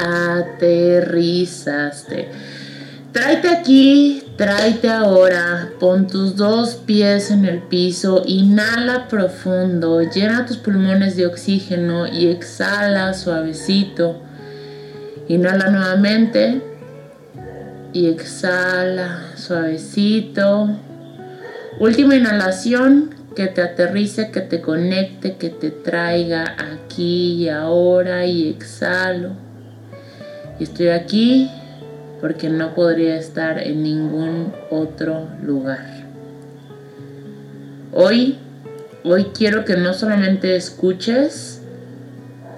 aterrizaste. Tráete aquí, tráete ahora, pon tus dos pies en el piso, inhala profundo, llena tus pulmones de oxígeno y exhala suavecito. Inhala nuevamente y exhala suavecito. Última inhalación, que te aterrice, que te conecte, que te traiga aquí y ahora y exhalo. Estoy aquí porque no podría estar en ningún otro lugar. Hoy, hoy quiero que no solamente escuches,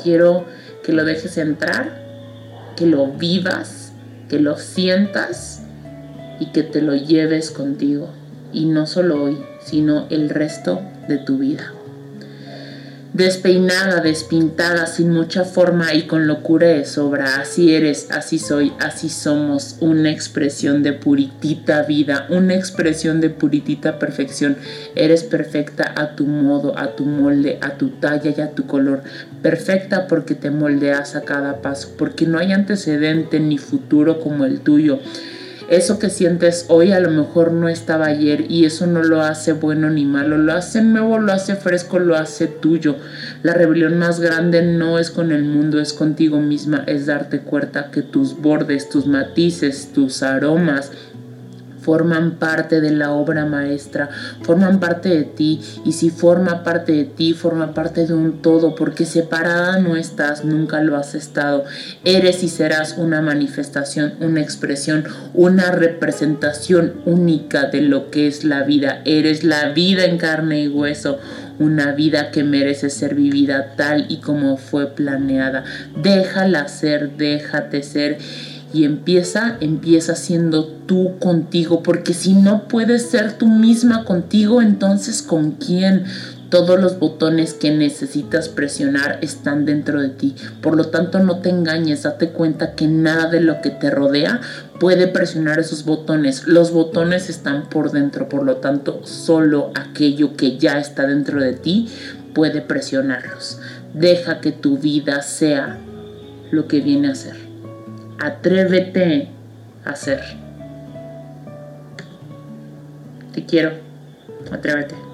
quiero que lo dejes entrar, que lo vivas, que lo sientas y que te lo lleves contigo. Y no solo hoy, sino el resto de tu vida despeinada, despintada, sin mucha forma y con locura de sobra. Así eres, así soy, así somos. Una expresión de puritita vida, una expresión de puritita perfección. Eres perfecta a tu modo, a tu molde, a tu talla y a tu color. Perfecta porque te moldeas a cada paso, porque no hay antecedente ni futuro como el tuyo. Eso que sientes hoy a lo mejor no estaba ayer y eso no lo hace bueno ni malo, lo hace nuevo, lo hace fresco, lo hace tuyo. La rebelión más grande no es con el mundo, es contigo misma, es darte cuenta que tus bordes, tus matices, tus aromas, forman parte de la obra maestra, forman parte de ti y si forma parte de ti, forma parte de un todo, porque separada no estás, nunca lo has estado. Eres y serás una manifestación, una expresión, una representación única de lo que es la vida. Eres la vida en carne y hueso, una vida que merece ser vivida tal y como fue planeada. Déjala ser, déjate ser y empieza, empieza siendo tú contigo, porque si no puedes ser tú misma contigo, entonces ¿con quién? Todos los botones que necesitas presionar están dentro de ti. Por lo tanto, no te engañes, date cuenta que nada de lo que te rodea puede presionar esos botones. Los botones están por dentro, por lo tanto, solo aquello que ya está dentro de ti puede presionarlos. Deja que tu vida sea lo que viene a ser. Atrévete a hacer. Te quiero. Atrévete.